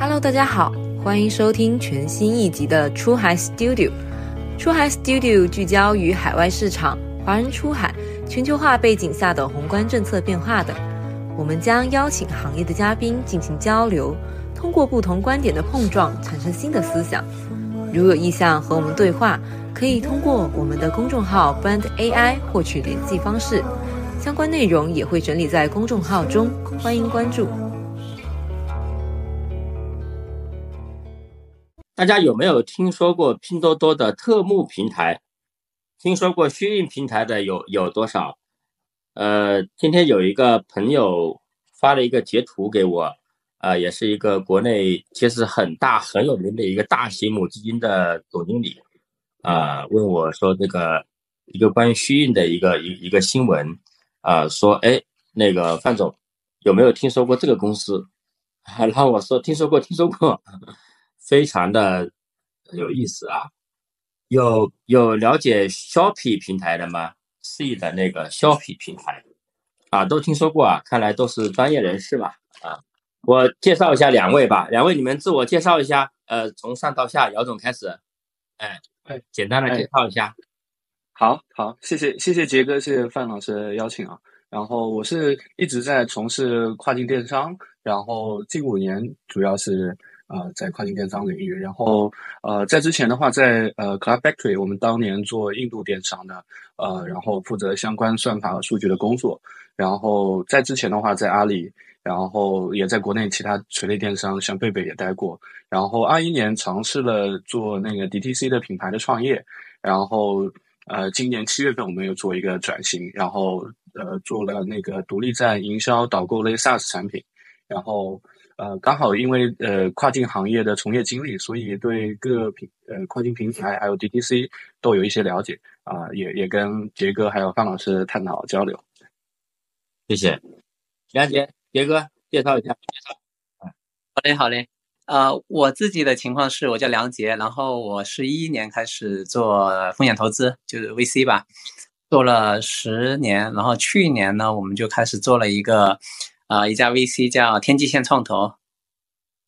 Hello，大家好，欢迎收听全新一集的出海 Studio。出海 Studio 聚焦于海外市场、华人出海、全球化背景下的宏观政策变化等。我们将邀请行业的嘉宾进行交流，通过不同观点的碰撞，产生新的思想。如有意向和我们对话，可以通过我们的公众号 Brand AI 获取联系方式。相关内容也会整理在公众号中，欢迎关注。大家有没有听说过拼多多的特目平台？听说过虚印平台的有有多少？呃，今天有一个朋友发了一个截图给我，呃，也是一个国内其实很大很有名的一个大型母基金的总经理，啊，问我说这个一个关于虚印的一个一一个新闻。啊，说哎，那个范总有没有听说过这个公司？然后我说听说过，听说过，非常的有意思啊。有有了解 Shopee 平台的吗？C 的那个 Shopee 平台啊，都听说过啊。看来都是专业人士嘛啊。我介绍一下两位吧，两位你们自我介绍一下。呃，从上到下，姚总开始。哎哎，简单的介绍一下。好好，谢谢谢谢杰哥，谢谢范老师的邀请啊。然后我是一直在从事跨境电商，然后近五年主要是呃在跨境电商领域。然后呃在之前的话，在呃 Cloud Factory，我们当年做印度电商的，呃然后负责相关算法和数据的工作。然后在之前的话，在阿里，然后也在国内其他垂类电商，像贝贝也待过。然后二一年尝试了做那个 DTC 的品牌的创业，然后。呃，今年七月份我们又做一个转型，然后呃做了那个独立站营销导购类 SaaS 产品，然后呃刚好因为呃跨境行业的从业经历，所以对各平呃跨境平台还有 DTC 都有一些了解啊，也也跟杰哥还有范老师探讨交流。谢谢，梁杰杰哥介绍一下。好嘞，好嘞。呃，我自己的情况是我叫梁杰，然后我是一一年开始做风险投资，就是 VC 吧，做了十年，然后去年呢，我们就开始做了一个，呃，一家 VC 叫天际线创投。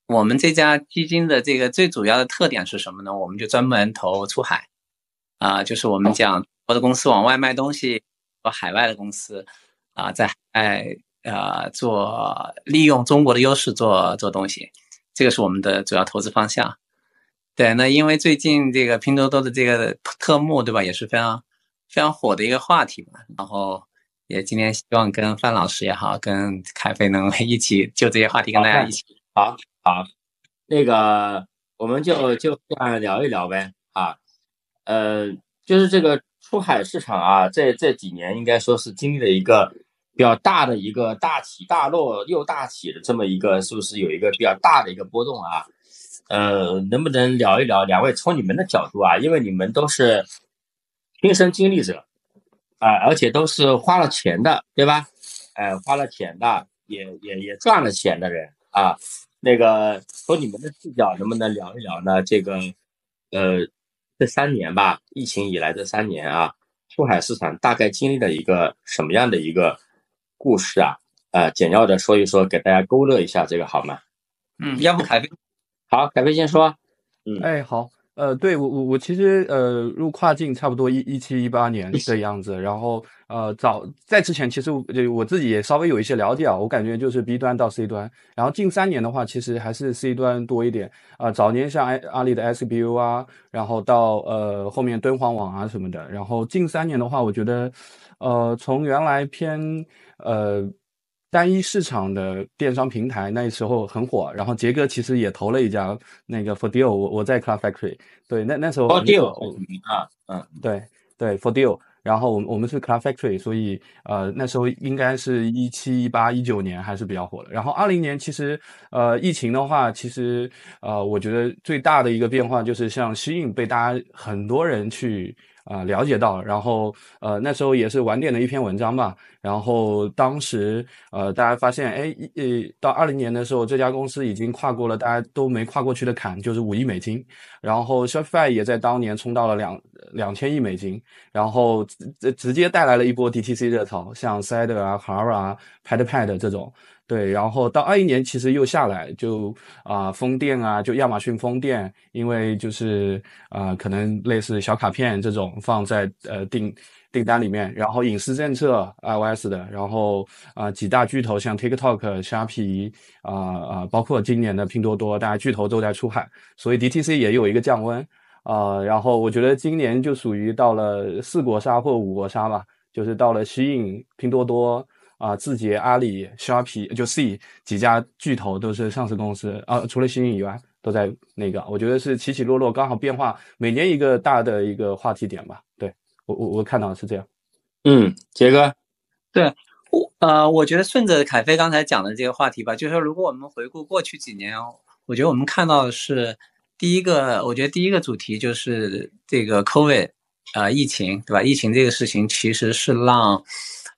我们这家基金的这个最主要的特点是什么呢？我们就专门投出海，啊，就是我们讲我的公司往外卖东西，和海外的公司，啊，在海外呃做利用中国的优势做做东西。这个是我们的主要投资方向，对。那因为最近这个拼多多的这个特目，对吧，也是非常非常火的一个话题嘛。然后也今天希望跟范老师也好，跟凯飞能一起就这些话题跟大家一起。好，好，那个我们就就这样聊一聊呗啊。呃，就是这个出海市场啊，这这几年应该说是经历了一个。比较大的一个大起大落又大起的这么一个，是不是有一个比较大的一个波动啊？呃，能不能聊一聊两位从你们的角度啊？因为你们都是亲身经历者啊，而且都是花了钱的，对吧？哎，花了钱的，也也也赚了钱的人啊。那个从你们的视角，能不能聊一聊呢？这个呃，这三年吧，疫情以来这三年啊，出海市场大概经历了一个什么样的一个？故事啊，呃，简要的说一说，给大家勾勒一下这个好吗？嗯，要不凯飞，好，凯飞先说。嗯，哎，好，呃，对我我我其实呃入跨境差不多一一七一八年的样子，然后呃早在之前其实就我自己也稍微有一些了解啊，我感觉就是 B 端到 C 端，然后近三年的话其实还是 C 端多一点啊，早年像阿阿里的 SBU 啊，然后到呃后面敦煌网啊什么的，然后近三年的话，我觉得呃从原来偏呃，单一市场的电商平台那时候很火，然后杰哥其实也投了一家那个 For Deal，我我在 Cloud Factory，对，那那时候 For Deal 啊，嗯，对对 For Deal，然后我们我们是 Cloud Factory，所以呃那时候应该是一七一八一九年还是比较火的。然后二零年其实呃疫情的话，其实呃我觉得最大的一个变化就是像吸引被大家很多人去。啊，了解到，然后呃，那时候也是晚点的一篇文章吧。然后当时呃，大家发现，哎，呃，到二零年的时候，这家公司已经跨过了大家都没跨过去的坎，就是五亿美金。然后 Shopify 也在当年冲到了两两千亿美金，然后直直接带来了一波 DTC 热潮，像 Side 啊、Hara 啊、PadPad 这种。对，然后到二一年其实又下来，就啊风电啊，就亚马逊风电，因为就是啊可能类似小卡片这种放在呃订订单里面，然后隐私政策 iOS 的，然后啊几大巨头像 TikTok、虾皮啊啊，包括今年的拼多多，大家巨头都在出海，所以 DTC 也有一个降温啊。然后我觉得今年就属于到了四国杀或五国杀吧，就是到了吸引拼多多。啊，字节、阿里、虾皮就 C 几家巨头都是上市公司啊，除了新运以外，都在那个，我觉得是起起落落，刚好变化，每年一个大的一个话题点吧。对我，我我看到是这样。嗯，杰哥，对我呃，我觉得顺着凯飞刚才讲的这个话题吧，就是说，如果我们回顾过去几年，我觉得我们看到的是第一个，我觉得第一个主题就是这个 COVID 啊，疫情，对吧？疫情这个事情其实是让。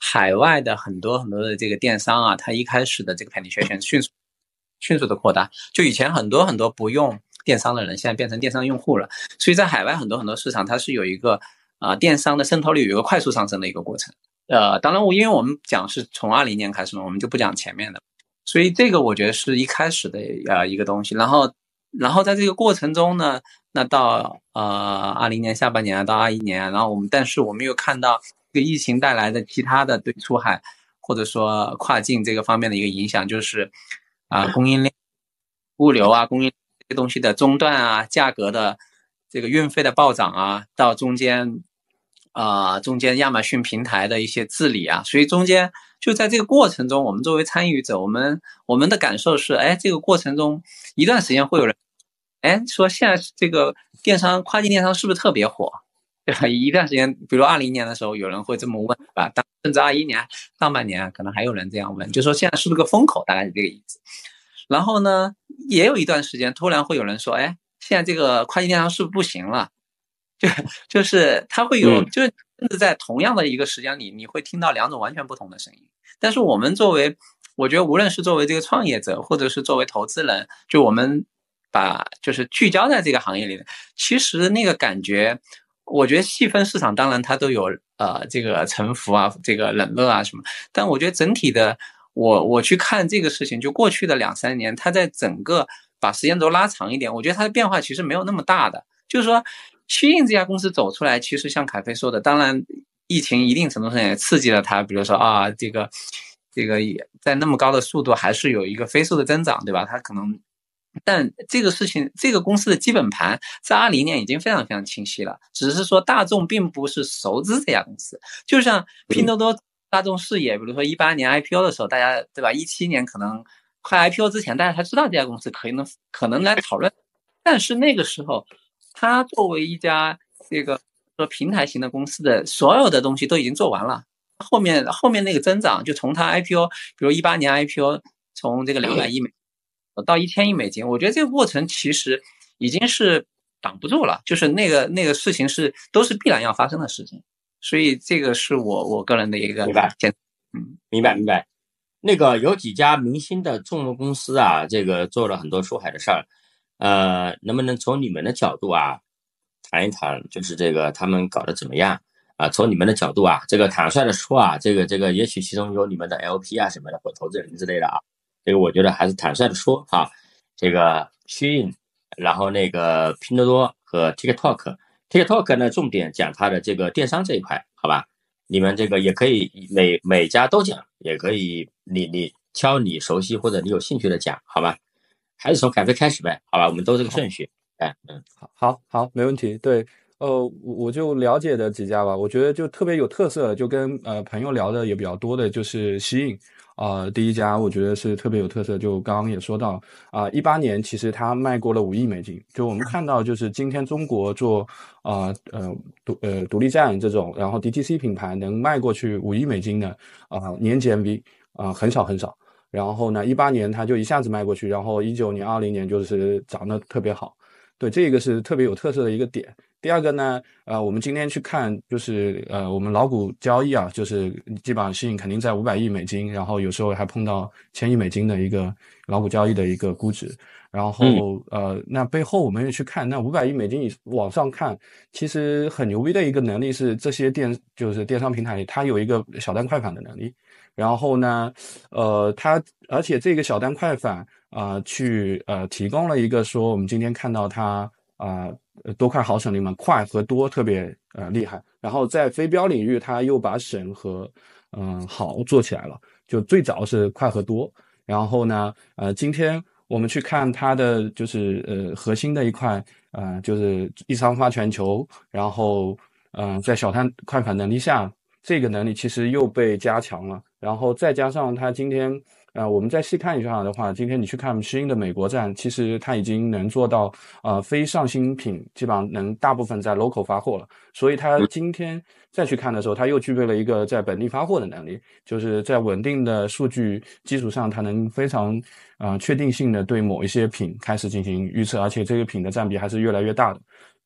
海外的很多很多的这个电商啊，它一开始的这个 penetration 迅速迅速的扩大，就以前很多很多不用电商的人，现在变成电商用户了。所以在海外很多很多市场，它是有一个啊电商的渗透率有一个快速上升的一个过程。呃，当然我因为我们讲是从二零年开始嘛，我们就不讲前面的，所以这个我觉得是一开始的呃一个东西。然后然后在这个过程中呢，那到呃二零年下半年啊到二一年，啊然后我们但是我们又看到。这个疫情带来的其他的对出海或者说跨境这个方面的一个影响，就是啊供应链、物流啊、供应这些东西的中断啊、价格的这个运费的暴涨啊，到中间啊中间亚马逊平台的一些治理啊，所以中间就在这个过程中，我们作为参与者，我们我们的感受是，哎，这个过程中一段时间会有人，哎，说现在这个电商跨境电商是不是特别火？对吧？一段时间，比如二零年的时候，有人会这么问，对吧？当甚至二一年上半年，可能还有人这样问，就说现在是不是个风口？大概是这个意思。然后呢，也有一段时间，突然会有人说，哎，现在这个跨境电商是不是不行了？就就是他会有，就是甚至在同样的一个时间里，你会听到两种完全不同的声音。但是我们作为，我觉得无论是作为这个创业者，或者是作为投资人，就我们把就是聚焦在这个行业里，其实那个感觉。我觉得细分市场当然它都有呃这个沉浮啊，这个冷热啊什么，但我觉得整体的我我去看这个事情，就过去的两三年，它在整个把时间轴拉长一点，我觉得它的变化其实没有那么大的。就是说，虚印这家公司走出来，其实像凯飞说的，当然疫情一定程度上也刺激了它，比如说啊这个这个也在那么高的速度还是有一个飞速的增长，对吧？它可能。但这个事情，这个公司的基本盘在二零年已经非常非常清晰了，只是说大众并不是熟知这家公司。就像拼多多、大众视野，比如说一八年 IPO 的时候，大家对吧？一七年可能快 IPO 之前，大家才知道这家公司可以能可能来讨论。但是那个时候，它作为一家这个说平台型的公司的所有的东西都已经做完了，后面后面那个增长就从它 IPO，比如一八年 IPO 从这个两百亿美。到一千亿美金，我觉得这个过程其实已经是挡不住了，就是那个那个事情是都是必然要发生的事情，所以这个是我我个人的一个明白，嗯，明白明白。那个有几家明星的众筹公司啊，这个做了很多出海的事儿，呃，能不能从你们的角度啊谈一谈，就是这个他们搞得怎么样啊？从你们的角度啊，这个坦率的说啊，这个这个也许其中有你们的 LP 啊什么的或投资人之类的啊。这个我觉得还是坦率的说哈，这个 XIN，，然后那个拼多多和 TikTok，TikTok 呢重点讲它的这个电商这一块，好吧？你们这个也可以每每家都讲，也可以你你挑你熟悉或者你有兴趣的讲，好吧？还是从凯飞开始呗，好吧？我们都这个顺序，哎，嗯，好，好，好，没问题。对，呃，我我就了解的几家吧，我觉得就特别有特色，就跟呃朋友聊的也比较多的，就是吸印。呃，第一家我觉得是特别有特色，就刚刚也说到啊，一八年其实它卖过了五亿美金。就我们看到，就是今天中国做啊呃独呃独立站这种，然后 DTC 品牌能卖过去五亿美金的啊年 GMV 啊很少很少。然后呢，一八年它就一下子卖过去，然后一九年、二零年就是涨得特别好。对，这个是特别有特色的一个点。第二个呢，呃，我们今天去看，就是呃，我们老股交易啊，就是基本上吸引肯定在五百亿美金，然后有时候还碰到千亿美金的一个老股交易的一个估值。然后呃，那背后我们也去看，那五百亿美金以往上看，其实很牛逼的一个能力是这些电就是电商平台里，它有一个小单快返的能力。然后呢，呃，它而且这个小单快返啊，去呃提供了一个说我们今天看到它啊。多快好省里面快和多特别呃厉害，然后在非标领域，它又把省和嗯好做起来了。就最早是快和多，然后呢，呃，今天我们去看它的就是呃核心的一块，呃，就是一仓发全球，然后嗯，在小摊快反能力下，这个能力其实又被加强了，然后再加上它今天。呃，我们再细看一下的话，今天你去看新的美国站，其实它已经能做到，呃，非上新品基本上能大部分在 local 发货了。所以它今天再去看的时候，它又具备了一个在本地发货的能力，就是在稳定的数据基础上，它能非常啊确定性的对某一些品开始进行预测，而且这个品的占比还是越来越大的。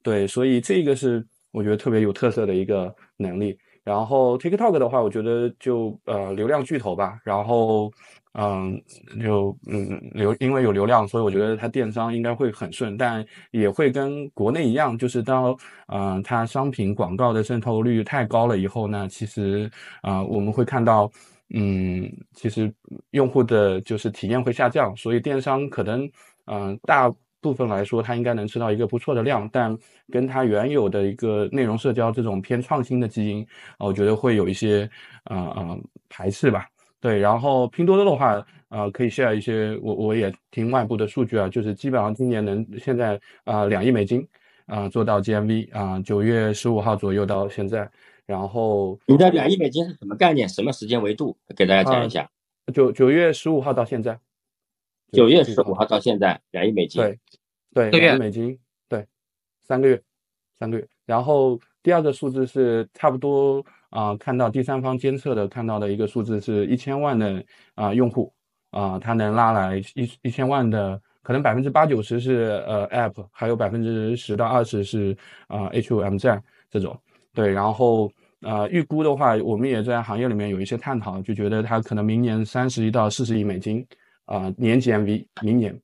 对，所以这个是我觉得特别有特色的一个能力。然后 TikTok 的话，我觉得就呃流量巨头吧，然后。嗯，就嗯流，因为有流量，所以我觉得它电商应该会很顺，但也会跟国内一样，就是当嗯它商品广告的渗透率太高了以后呢，其实啊我们会看到，嗯，其实用户的就是体验会下降，所以电商可能嗯大部分来说它应该能吃到一个不错的量，但跟它原有的一个内容社交这种偏创新的基因啊，我觉得会有一些啊啊排斥吧。对，然后拼多多的话，呃，可以 share 一些，我我也听外部的数据啊，就是基本上今年能现在啊两亿美金啊做到 GMV 啊，九月十五号左右到现在，然后你的两亿美金是什么概念？什么时间维度？给大家讲一下。九九月十五号到现在，九月十五号到现在两亿美金。对，对，两亿美金，对，三个月，三个月。然后第二个数字是差不多。啊，看到第三方监测的看到的一个数字是一千万的啊用户啊，它能拉来一一千万的，可能百分之八九十是呃 App，还有百分之十到二十是啊 HOM 站这种。对，然后呃预估的话，我们也在行业里面有一些探讨，就觉得它可能明年三十亿到四十亿美金啊年 GMV，明年。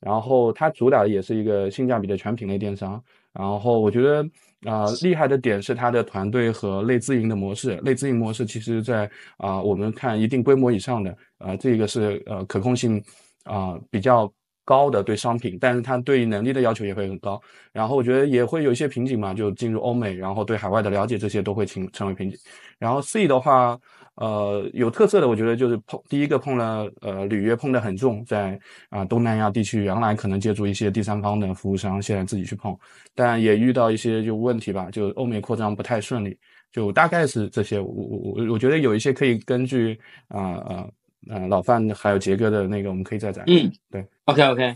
然后它主打的也是一个性价比的全品类电商。然后我觉得。啊，厉害的点是它的团队和类自营的模式。类自营模式其实，在啊，我们看一定规模以上的，啊，这个是呃可控性啊比较高的对商品，但是它对能力的要求也会很高。然后我觉得也会有一些瓶颈嘛，就进入欧美，然后对海外的了解这些都会成成为瓶颈。然后 C 的话。呃，有特色的，我觉得就是碰第一个碰了，呃，履约碰得很重，在啊东南亚地区，原来可能借助一些第三方的服务商，现在自己去碰，但也遇到一些就问题吧，就欧美扩张不太顺利，就大概是这些。我我我我觉得有一些可以根据啊啊啊老范还有杰哥的那个，我们可以再展。嗯，对，OK OK，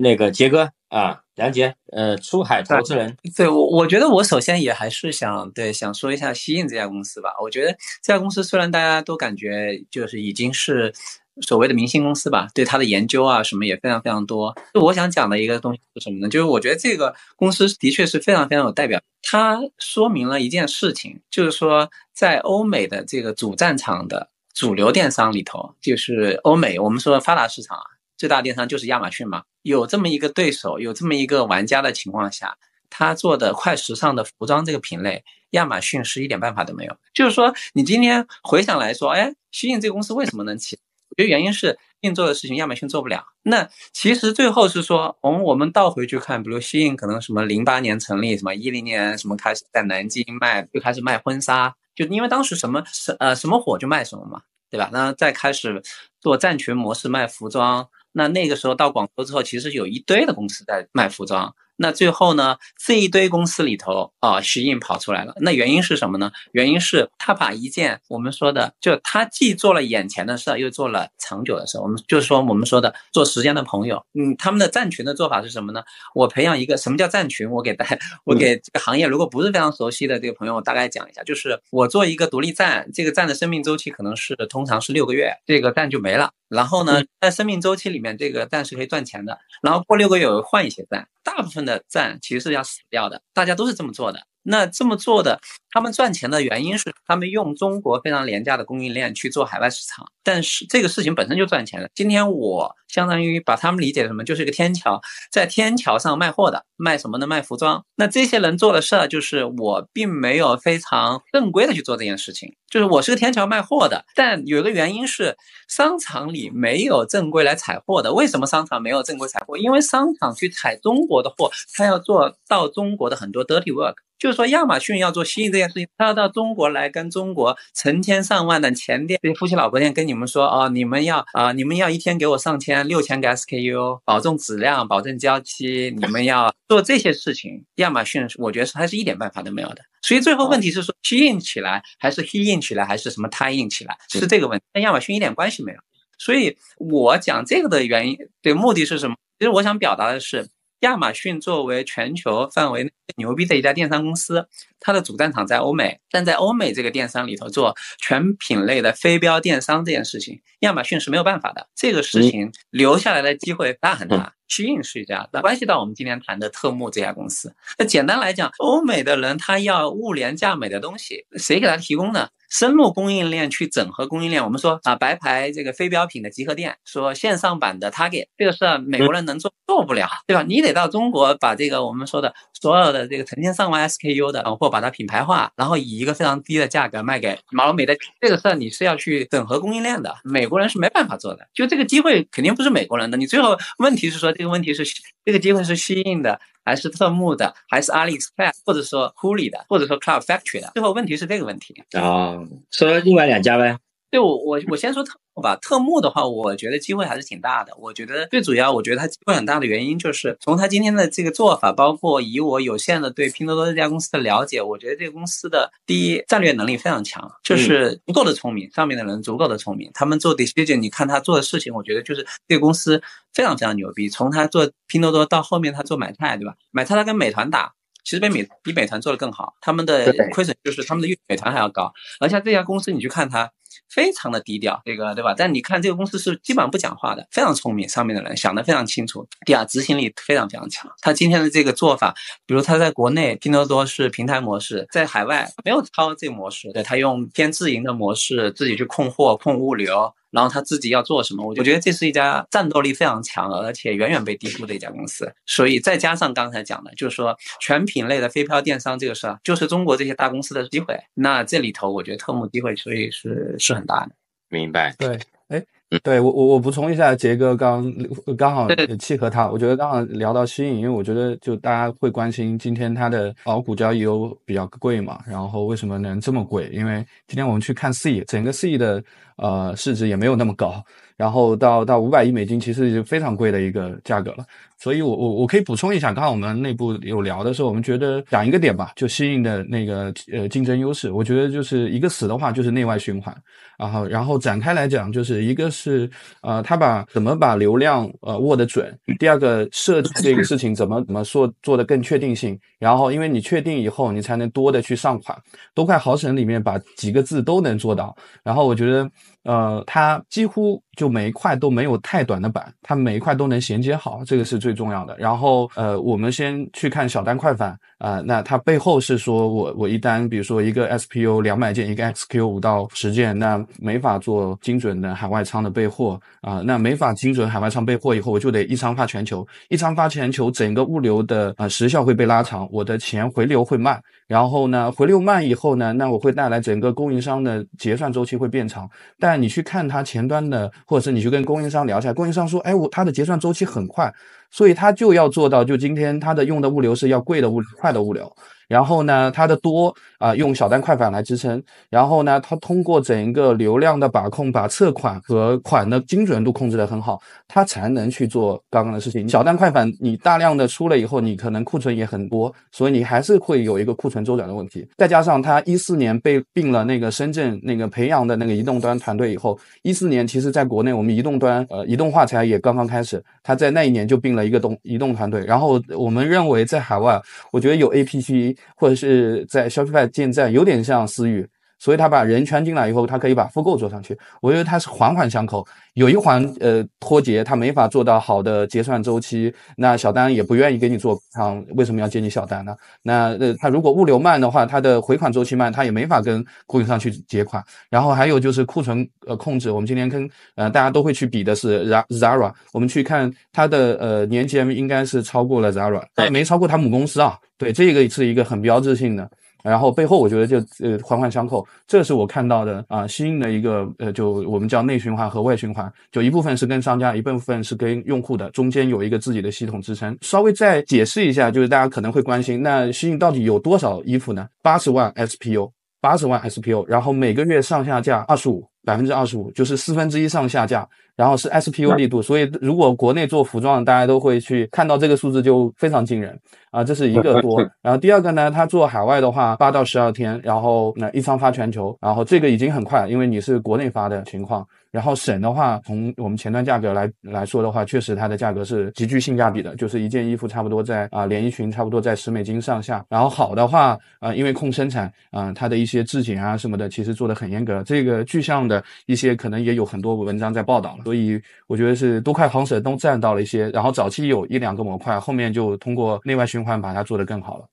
那个杰哥啊。梁杰，呃，出海投资人，对我，我觉得我首先也还是想对想说一下西印这家公司吧。我觉得这家公司虽然大家都感觉就是已经是所谓的明星公司吧，对它的研究啊什么也非常非常多。就我想讲的一个东西是什么呢？就是我觉得这个公司的确是非常非常有代表，它说明了一件事情，就是说在欧美的这个主战场的主流电商里头，就是欧美我们说发达市场啊。最大电商就是亚马逊嘛，有这么一个对手，有这么一个玩家的情况下，他做的快时尚的服装这个品类，亚马逊是一点办法都没有。就是说，你今天回想来说，哎，西印这个公司为什么能起？我觉得原因是印做的事情亚马逊做不了。那其实最后是说，我们我们倒回去看，比如西印可能什么零八年成立，什么一零年什么开始在南京卖，就开始卖婚纱，就因为当时什么什呃什么火就卖什么嘛，对吧？那再开始做站群模式卖服装。那那个时候到广州之后，其实有一堆的公司在卖服装。那最后呢，这一堆公司里头啊，徐印跑出来了。那原因是什么呢？原因是他把一件我们说的，就他既做了眼前的事，又做了长久的事。我们就是说，我们说的做时间的朋友。嗯，他们的站群的做法是什么呢？我培养一个什么叫站群？我给大我给这个行业如果不是非常熟悉的这个朋友，我大概讲一下，就是我做一个独立站，这个站的生命周期可能是通常是六个月，这个站就没了。然后呢，在生命周期里面，这个站是可以赚钱的。然后过六个月我换一些站，大部分的站其实是要死掉的，大家都是这么做的。那这么做的，他们赚钱的原因是他们用中国非常廉价的供应链去做海外市场，但是这个事情本身就赚钱了。今天我相当于把他们理解什么，就是一个天桥，在天桥上卖货的，卖什么呢？卖服装。那这些人做的事儿就是我并没有非常正规的去做这件事情，就是我是个天桥卖货的，但有一个原因是商场里没有正规来采货的。为什么商场没有正规采货？因为商场去采中国的货，他要做到中国的很多 dirty work。就是说，亚马逊要做吸引这件事情，他要到中国来跟中国成千上万的前店、夫妻老婆店跟你们说，哦，你们要啊，你们要一天给我上千、六千个 SKU，保证质量、保证交期，你们要做这些事情。亚马逊，我觉得是它是一点办法都没有的。所以最后问题是说，吸引起来还是 he in 起来，还是什么 tie in 起来，是这个问题，跟亚马逊一点关系没有。所以我讲这个的原因，的目的是什么？其实我想表达的是。亚马逊作为全球范围内牛逼的一家电商公司，它的主战场在欧美，但在欧美这个电商里头做全品类的非标电商这件事情，亚马逊是没有办法的。这个事情留下来的机会大很大。虚印是一家，那关系到我们今天谈的特木这家公司。那简单来讲，欧美的人他要物廉价美的东西，谁给他提供呢？深入供应链去整合供应链。我们说啊，白牌这个非标品的集合店，说线上版的 Target，这个事儿美国人能做做不了，对吧？你得到中国把这个我们说的所有的这个成千上万 SKU 的，或把它品牌化，然后以一个非常低的价格卖给毛美的，这个事儿你是要去整合供应链的，美国人是没办法做的。就这个机会肯定不是美国人的。你最后问题是说这个问题是这个机会是吸引的。还是特目的，还是阿里 Express，或者说 h u l i 的，或者说 Cloud Factory 的？最后问题是这个问题啊。说另外两家呗。对我我我先说特木吧。特木的话，我觉得机会还是挺大的。我觉得最主要，我觉得它机会很大的原因就是从它今天的这个做法，包括以我有限的对拼多多这家公司的了解，我觉得这个公司的第一战略能力非常强，就是足够的聪明，上面的人足够的聪明，他们做 decision，你看他做的事情，我觉得就是这个公司非常非常牛逼。从他做拼多多到后面他做买菜，对吧？买菜他跟美团打，其实比美比美团做的更好，他们的亏损就是他们的比美团还要高。而且这家公司你去看它。非常的低调，这个对吧？但你看这个公司是基本上不讲话的，非常聪明，上面的人想的非常清楚。第二，执行力非常非常强。他今天的这个做法，比如他在国内拼多多是平台模式，在海外没有抄这个模式，对他用偏自营的模式，自己去控货、控物流。然后他自己要做什么？我我觉得这是一家战斗力非常强，而且远远被低估的一家公司。所以再加上刚才讲的，就是说全品类的非标电商这个事儿，就是中国这些大公司的机会。那这里头我觉得特木机会，所以是是很大的。明白。对，哎。对我我我补充一下，杰哥刚刚好也契合他，我觉得刚好聊到吸引，因为我觉得就大家会关心今天它的熬股交易有比较贵嘛，然后为什么能这么贵？因为今天我们去看 C，整个 C 的呃市值也没有那么高，然后到到五百亿美金，其实就非常贵的一个价格了。所以，我我我可以补充一下，刚刚我们内部有聊的时候，我们觉得讲一个点吧，就吸引的那个呃竞争优势，我觉得就是一个死的话，就是内外循环。然后，然后展开来讲，就是一个是呃，他把怎么把流量呃握得准，第二个设计这个事情怎么怎么做做的更确定性。然后，因为你确定以后，你才能多的去上款，多快好省里面把几个字都能做到。然后，我觉得。呃，他几乎就每一块都没有太短的板，它每一块都能衔接好，这个是最重要的。然后，呃，我们先去看小单快反啊，那它背后是说我我一单，比如说一个 SPU 两百件，一个 XQ 五到十件，那没法做精准的海外仓的备货啊，那没法精准海外仓备货以后，我就得一仓发全球，一仓发全球，整个物流的呃时效会被拉长，我的钱回流会慢。然后呢，回流慢以后呢，那我会带来整个供应商的结算周期会变长。但你去看它前端的，或者是你去跟供应商聊一下，供应商说，哎，我它的结算周期很快，所以它就要做到，就今天它的用的物流是要贵的物流快的物流。然后呢，它的多啊，用小单快反来支撑。然后呢，它通过整一个流量的把控，把测款和款的精准度控制得很好，它才能去做刚刚的事情。小单快反你大量的出了以后，你可能库存也很多，所以你还是会有一个库存周转的问题。再加上它一四年被并了那个深圳那个培养的那个移动端团队以后，一四年其实在国内我们移动端呃移动化才也刚刚开始，它在那一年就并了一个动移动团队。然后我们认为在海外，我觉得有 A P P。或者是在 Shopify 建站有点像私域，所以他把人圈进来以后，他可以把复购做上去。我觉得它是环环相扣，有一环呃脱节，他没法做到好的结算周期，那小单也不愿意给你做仓，为什么要接你小单呢？那呃他如果物流慢的话，他的回款周期慢，他也没法跟供应商去结款。然后还有就是库存呃控制，我们今天跟呃大家都会去比的是 Zara，我们去看它的呃年 GM 应该是超过了 Zara，但没超过它母公司啊。对，这个是一个很标志性的。然后背后我觉得就呃环环相扣，这是我看到的啊，新颖的一个呃，就我们叫内循环和外循环，就一部分是跟商家，一部分是跟用户的，中间有一个自己的系统支撑。稍微再解释一下，就是大家可能会关心，那新颖到底有多少衣服呢？八十万 SPU，八十万 SPU，然后每个月上下架二十五，百分之二十五，就是四分之一上下架。然后是 SPU 力度，所以如果国内做服装，大家都会去看到这个数字就非常惊人啊，这是一个多。然后第二个呢，它做海外的话，八到十二天，然后那一仓发全球，然后这个已经很快，因为你是国内发的情况。然后省的话，从我们前端价格来来说的话，确实它的价格是极具性价比的，就是一件衣服差不多在啊连衣裙差不多在十美金上下。然后好的话啊，因为控生产啊，它的一些质检啊什么的，其实做的很严格。这个具象的一些可能也有很多文章在报道了。所以我觉得是多块行省都占到了一些。然后早期有一两个模块，后面就通过内外循环把它做得更好了。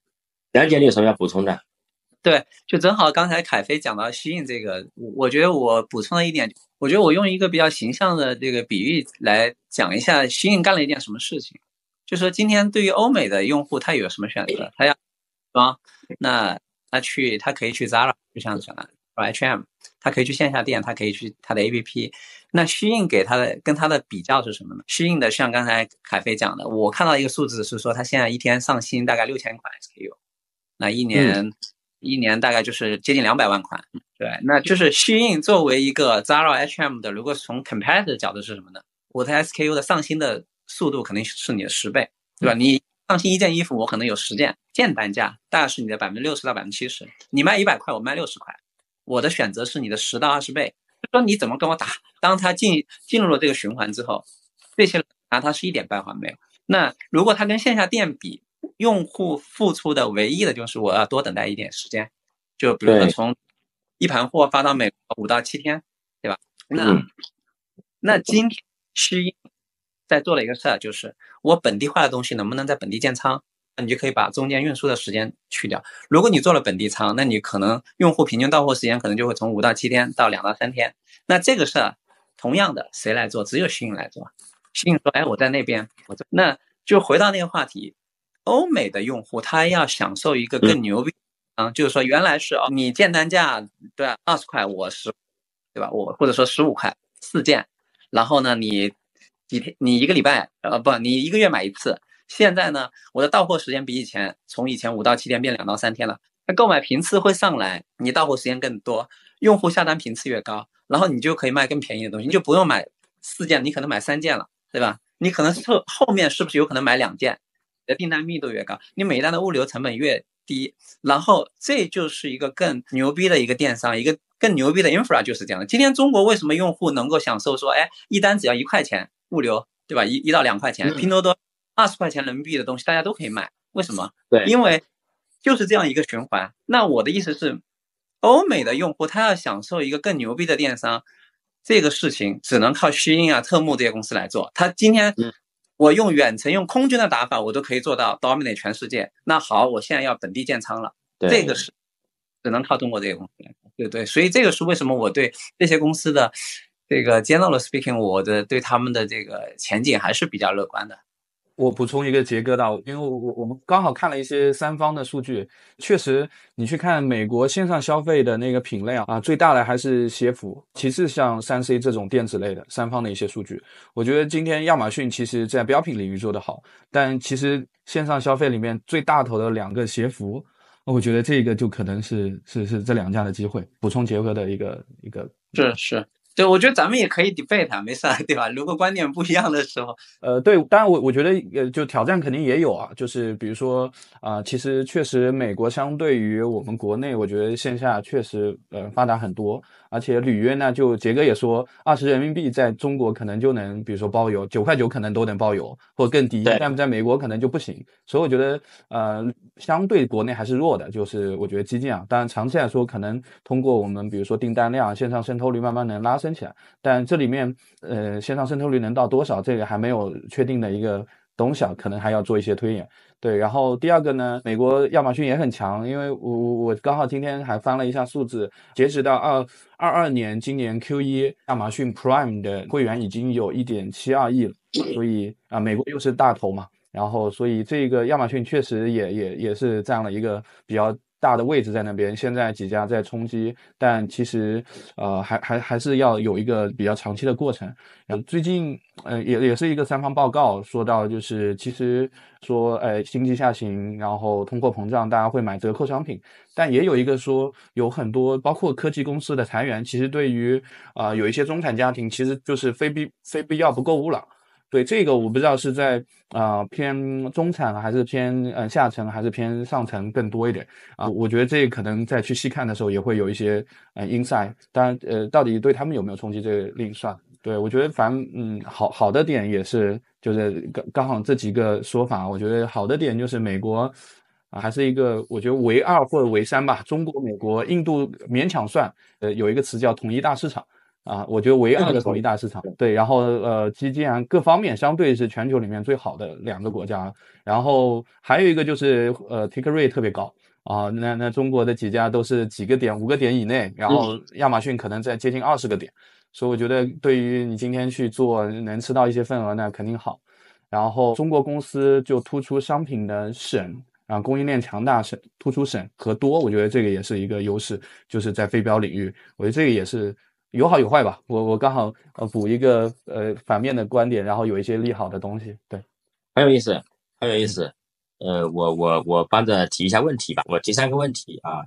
梁姐，你有什么要补充的？对，就正好刚才凯飞讲到吸引这个，我我觉得我补充了一点，我觉得我用一个比较形象的这个比喻来讲一下吸引干了一件什么事情。就说今天对于欧美的用户，他有什么选择？他要装，那他去他可以去 Zara，就像讲的 H&M，他可以去线下店，他可以去他的 APP。那虚印给他的跟他的比较是什么呢？虚印的像刚才凯飞讲的，我看到一个数字是说，他现在一天上新大概六千款 SKU，那一年。一年大概就是接近两百万款，对，那就是虚印作为一个 Zara H&M 的，如果从 competitor 的角度是什么呢？我的 SKU 的上新的速度肯定是你的十倍，对吧？你上新一件衣服，我可能有十件，件单价大概是你的百分之六十到百分之七十。你卖一百块，我卖六十块，我的选择是你的十到二十倍。说你怎么跟我打？当他进进入了这个循环之后，这些拿他是一点办法没有。那如果他跟线下店比？用户付出的唯一的就是我要多等待一点时间，就比如说从一盘货发到美国五到七天，对吧？那那今天虚印在做了一个事儿，就是我本地化的东西能不能在本地建仓？那你就可以把中间运输的时间去掉。如果你做了本地仓，那你可能用户平均到货时间可能就会从五到七天到两到三天。那这个事儿同样的谁来做？只有虚印来做。虚印说：“哎，我在那边，我在。”那就回到那个话题。欧美的用户他要享受一个更牛逼，嗯，就是说原来是哦，你建单价对二十块，我十，对吧？我或者说十五块四件，然后呢，你几天你一个礼拜呃不，你一个月买一次。现在呢，我的到货时间比以前从以前五到七天变两到三天了，那购买频次会上来，你到货时间更多，用户下单频次越高，然后你就可以卖更便宜的东西，你就不用买四件，你可能买三件了，对吧？你可能后后面是不是有可能买两件？你的订单密度越高，你每一单的物流成本越低，然后这就是一个更牛逼的一个电商，一个更牛逼的 infra 就是这样的。今天中国为什么用户能够享受说，哎，一单只要一块钱物流，对吧？一一到两块钱，拼多多二十块钱人民币的东西大家都可以买，为什么？对，因为就是这样一个循环。那我的意思是，欧美的用户他要享受一个更牛逼的电商，这个事情只能靠虚印啊、特木这些公司来做。他今天。我用远程用空军的打法，我都可以做到 dominate 全世界。那好，我现在要本地建仓了，这个是只能靠中国这些公司，对不对？所以这个是为什么我对这些公司的这个 general speaking，我的对他们的这个前景还是比较乐观的。我补充一个杰哥的，因为我我我们刚好看了一些三方的数据，确实，你去看美国线上消费的那个品类啊，啊，最大的还是鞋服，其次像三 C 这种电子类的，三方的一些数据，我觉得今天亚马逊其实在标品领域做得好，但其实线上消费里面最大头的两个鞋服，我觉得这个就可能是是是这两家的机会，补充杰哥的一个一个是是。对，我觉得咱们也可以 debate，没事，对吧？如果观点不一样的时候，呃，对，当然我我觉得呃，就挑战肯定也有啊，就是比如说啊，其实确实美国相对于我们国内，我觉得线下确实呃发达很多，而且履约呢，就杰哥也说，二十人民币在中国可能就能，比如说包邮，九块九可能都能包邮，或者更低，但在美国可能就不行，所以我觉得呃，相对国内还是弱的，就是我觉得基建啊，当然长期来说，可能通过我们比如说订单量、线上渗透率慢慢能拉升。起来，但这里面呃线上渗透率能到多少，这个还没有确定的一个东西啊，可能还要做一些推演。对，然后第二个呢，美国亚马逊也很强，因为我我刚好今天还翻了一下数字，截止到二二二年今年 Q 一，亚马逊 Prime 的会员已经有一点七二亿了，所以啊，美国又是大头嘛，然后所以这个亚马逊确实也也也是占了一个比较。大的位置在那边，现在几家在冲击，但其实，呃，还还还是要有一个比较长期的过程。嗯最近，呃，也也是一个三方报告，说到就是其实说，呃，经济下行，然后通货膨胀，大家会买折扣商品，但也有一个说，有很多包括科技公司的裁员，其实对于啊有一些中产家庭，其实就是非必非必要不购物了。对这个我不知道是在啊偏中产还是偏呃下层还是偏上层更多一点啊？我觉得这可能再去细看的时候也会有一些呃 inside，当然呃到底对他们有没有冲击这个另算。对我觉得反正嗯好好的点也是就是刚刚好这几个说法，我觉得好的点就是美国啊还是一个我觉得唯二或者唯三吧，中国、美国、印度勉强算，呃有一个词叫统一大市场。啊，我觉得唯二的统一大市场，对，然后呃，基建各方面相对是全球里面最好的两个国家，然后还有一个就是呃，take rate 特别高。啊，那那中国的几家都是几个点，五个点以内，然后亚马逊可能在接近二十个点，所以我觉得对于你今天去做能吃到一些份额那肯定好，然后中国公司就突出商品的省啊，供应链强大省突出省和多，我觉得这个也是一个优势，就是在非标领域，我觉得这个也是。有好有坏吧，我我刚好呃补一个呃反面的观点，然后有一些利好的东西，对，很有意思，很有意思。呃，我我我帮着提一下问题吧，我提三个问题啊。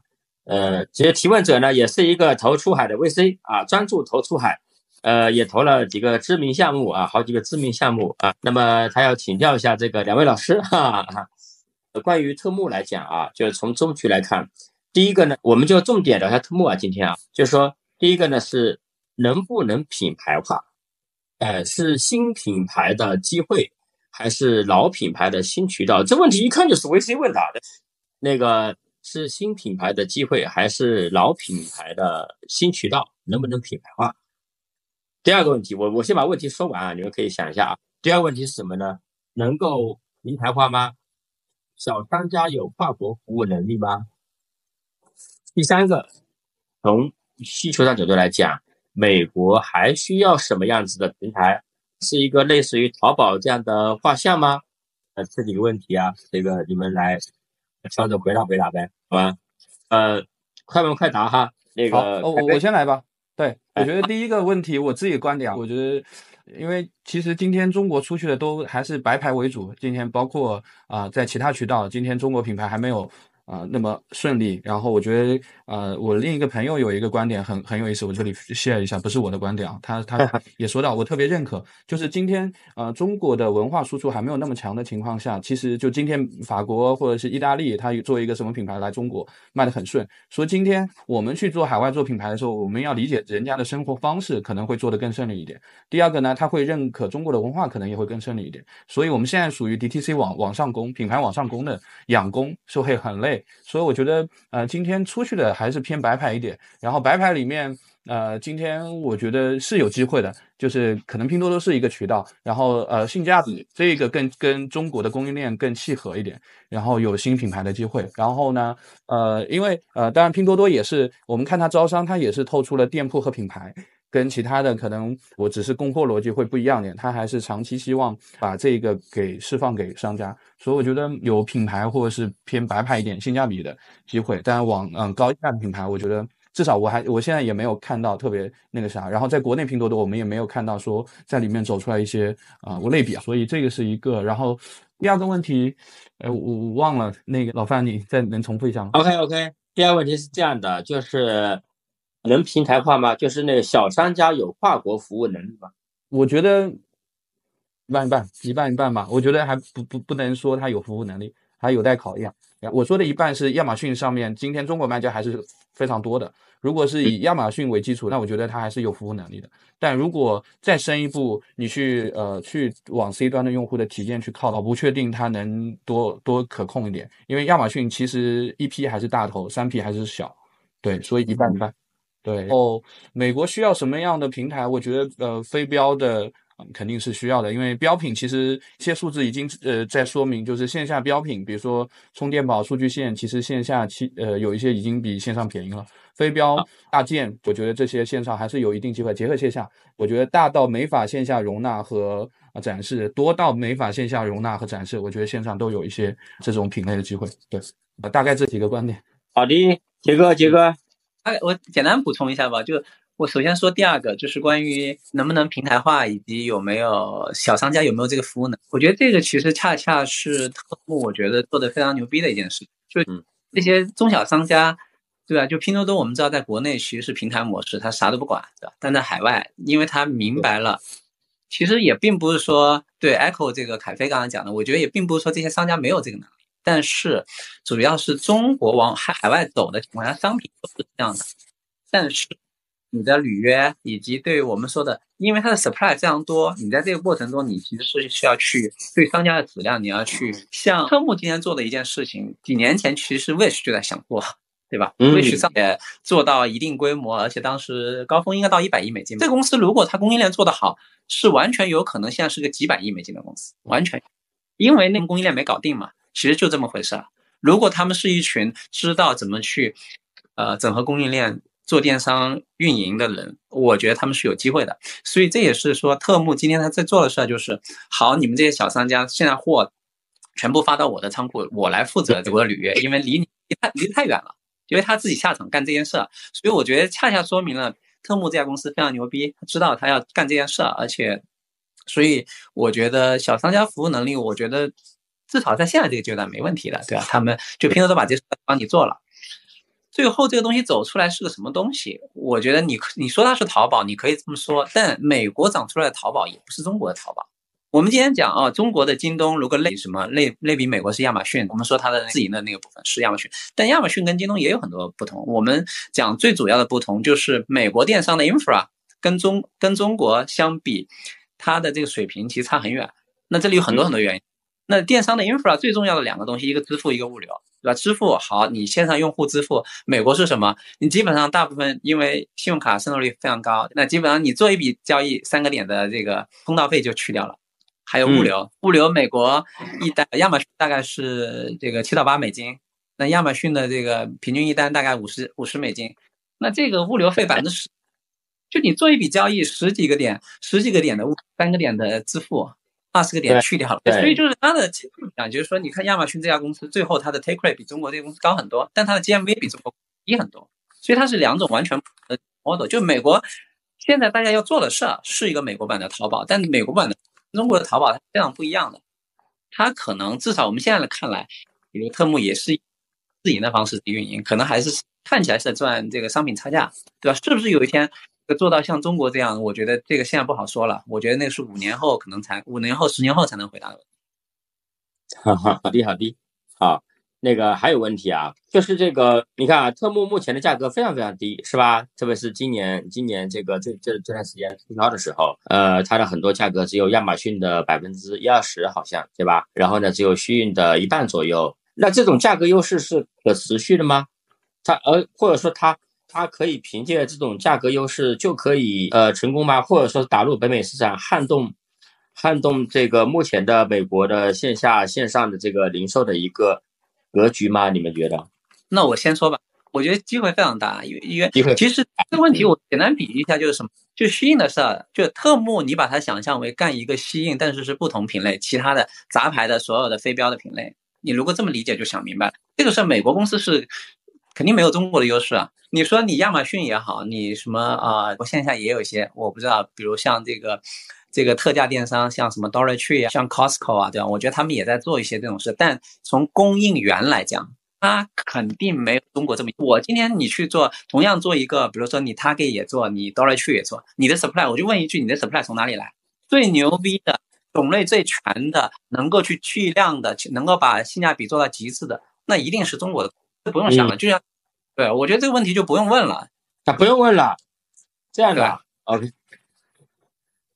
呃，其实提问者呢也是一个投出海的 VC 啊，专注投出海，呃，也投了几个知名项目啊，好几个知名项目啊。那么他要请教一下这个两位老师哈。关于特目来讲啊，就是从中区来看，第一个呢，我们就重点聊一下特目啊，今天啊，就是说。第一个呢是能不能品牌化，呃，是新品牌的机会还是老品牌的新渠道？这问题一看就是 VC 问答的。那个是新品牌的机会还是老品牌的新渠道？能不能品牌化？第二个问题，我我先把问题说完啊，你们可以想一下啊。第二个问题是什么呢？能够平台化吗？小商家有跨国服务能力吗？第三个，从需求上角度来讲，美国还需要什么样子的平台？是一个类似于淘宝这样的画像吗？呃，这几个问题啊，这个你们来挑着回答回答呗，好吧？呃，快问快答哈。那个，我我先来吧。对，我觉得第一个问题，我自己观点啊，我觉得，因为其实今天中国出去的都还是白牌为主，今天包括啊，在其他渠道，今天中国品牌还没有。啊，那么顺利。然后我觉得，呃，我另一个朋友有一个观点很很有意思，我这里 share 一下，不是我的观点啊，他他也说到，我特别认可，就是今天呃中国的文化输出还没有那么强的情况下，其实就今天法国或者是意大利，他做一个什么品牌来中国卖的很顺。说今天我们去做海外做品牌的时候，我们要理解人家的生活方式，可能会做得更顺利一点。第二个呢，他会认可中国的文化，可能也会更顺利一点。所以我们现在属于 DTC 往往上攻，品牌往上攻的养工是会很累。所以我觉得，呃，今天出去的还是偏白牌一点。然后白牌里面，呃，今天我觉得是有机会的，就是可能拼多多是一个渠道，然后呃，性价比这个更跟中国的供应链更契合一点，然后有新品牌的机会。然后呢，呃，因为呃，当然拼多多也是，我们看它招商，它也是透出了店铺和品牌。跟其他的可能，我只是供货逻辑会不一样点，他还是长期希望把这个给释放给商家，所以我觉得有品牌或者是偏白牌一点性价比的机会，但往嗯高价品牌，我觉得至少我还我现在也没有看到特别那个啥，然后在国内拼多多我们也没有看到说在里面走出来一些啊我类比啊，所以这个是一个，然后第二个问题，呃我我忘了那个老范你再能重复一下吗？OK OK，第二个问题是这样的，就是。能平台化吗？就是那个小商家有跨国服务能力吗？我觉得一半一半，一半一半吧。我觉得还不不不能说它有服务能力，还有待考验。我说的一半是亚马逊上面，今天中国卖家还是非常多的。如果是以亚马逊为基础，那我觉得它还是有服务能力的。但如果再深一步，你去呃去往 C 端的用户的体验去靠，我不确定它能多多可控一点。因为亚马逊其实一批还是大头，三批还是小，对，所以一半一半。对，哦，美国需要什么样的平台？我觉得呃非标的。肯定是需要的，因为标品其实一些数字已经呃在说明，就是线下标品，比如说充电宝、数据线，其实线下其呃有一些已经比线上便宜了。非标大件，我觉得这些线上还是有一定机会。结合线下，我觉得大到没法线下容纳和展示，多到没法线下容纳和展示，我觉得线上都有一些这种品类的机会。对，大概这几个观点。好的，杰哥，杰哥，哎，我简单补充一下吧，就。我首先说第二个，就是关于能不能平台化，以及有没有小商家有没有这个服务呢？我觉得这个其实恰恰是特步，我觉得做的非常牛逼的一件事。就这些中小商家，对吧？就拼多多，我们知道在国内其实是平台模式，他啥都不管，对吧？但在海外，因为他明白了，其实也并不是说对 Echo 这个凯飞刚刚讲的，我觉得也并不是说这些商家没有这个能力，但是主要是中国往海海外走的情况下，商品都是这样的，但是。你的履约以及对我们说的，因为它的 supply 非常多，你在这个过程中，你其实是需要去对商家的质量，你要去像科木今天做的一件事情，几年前其实 Wish 就在想做，对吧？Wish 上也做到一定规模，而且当时高峰应该到一百亿美金。这个公司如果它供应链做得好，是完全有可能现在是个几百亿美金的公司，完全，因为那个供应链没搞定嘛，其实就这么回事儿。如果他们是一群知道怎么去，呃，整合供应链。做电商运营的人，我觉得他们是有机会的，所以这也是说特木今天他在做的事儿就是，好，你们这些小商家现在货全部发到我的仓库，我来负责我的履约，因为离你太离得太远了，因为他自己下场干这件事儿，所以我觉得恰恰说明了特木这家公司非常牛逼，他知道他要干这件事儿，而且，所以我觉得小商家服务能力，我觉得至少在现在这个阶段没问题的，对吧？他们就拼多多把这事帮你做了。最后这个东西走出来是个什么东西？我觉得你你说它是淘宝，你可以这么说，但美国长出来的淘宝也不是中国的淘宝。我们今天讲啊，中国的京东如果类什么类类比美国是亚马逊，我们说它的自营的那个部分是亚马逊，但亚马逊跟京东也有很多不同。我们讲最主要的不同就是美国电商的 infra 跟中跟中国相比，它的这个水平其实差很远。那这里有很多很多原因。那电商的 infra 最重要的两个东西，一个支付，一个物流。对吧？支付好，你线上用户支付，美国是什么？你基本上大部分因为信用卡渗透率非常高，那基本上你做一笔交易，三个点的这个通道费就去掉了。还有物流，物流美国一单，亚马逊大概是这个七到八美金，那亚马逊的这个平均一单大概五十五十美金，那这个物流费百分之十，就你做一笔交易十几个点，十几个点的物，三个点的支付。二十个点去掉了，所以就是它的讲，就是说，你看亚马逊这家公司，最后它的 take rate 比中国这个公司高很多，但它的 GMV 比中国低很多，所以它是两种完全不同的 model。就美国现在大家要做的事儿是一个美国版的淘宝，但美国版的中国的淘宝它非常不一样的，它可能至少我们现在的看来，比如特木也是自营的方式运营，可能还是看起来是在赚这个商品差价，对吧？是不是有一天？做到像中国这样，我觉得这个现在不好说了。我觉得那是五年后可能才，五年后、十年后才能回答的。哈哈，好的，好的，好。那个还有问题啊，就是这个，你看啊，特木目前的价格非常非常低，是吧？特别是今年，今年这个这这这段时间促销的时候，呃，它的很多价格只有亚马逊的百分之一二十，好像，对吧？然后呢，只有虚运的一半左右。那这种价格优势是可持续的吗？它而或者说它？它可以凭借这种价格优势就可以呃成功吗？或者说打入北美市场，撼动撼动这个目前的美国的线下线上的这个零售的一个格局吗？你们觉得？那我先说吧，我觉得机会非常大，因为因为其实这个问题我简单比喻一下就是什么？就吸印的事儿，就特木，你把它想象为干一个吸印，但是是不同品类，其他的杂牌的所有的非标的品类，你如果这么理解就想明白了，这个事儿美国公司是。肯定没有中国的优势啊！你说你亚马逊也好，你什么啊？我线下也有一些，我不知道，比如像这个这个特价电商，像什么 Dollar Tree 啊，像 Costco 啊，对吧？我觉得他们也在做一些这种事，但从供应源来讲，它肯定没有中国这么。我今天你去做，同样做一个，比如说你 Target 也做，你 Dollar Tree 也做，你的 Supply，我就问一句，你的 Supply 从哪里来？最牛逼的种类最全的，能够去巨量的，能够把性价比做到极致的，那一定是中国的，不用想了，就像，对我觉得这个问题就不用问了，啊不用问了，这样的，OK，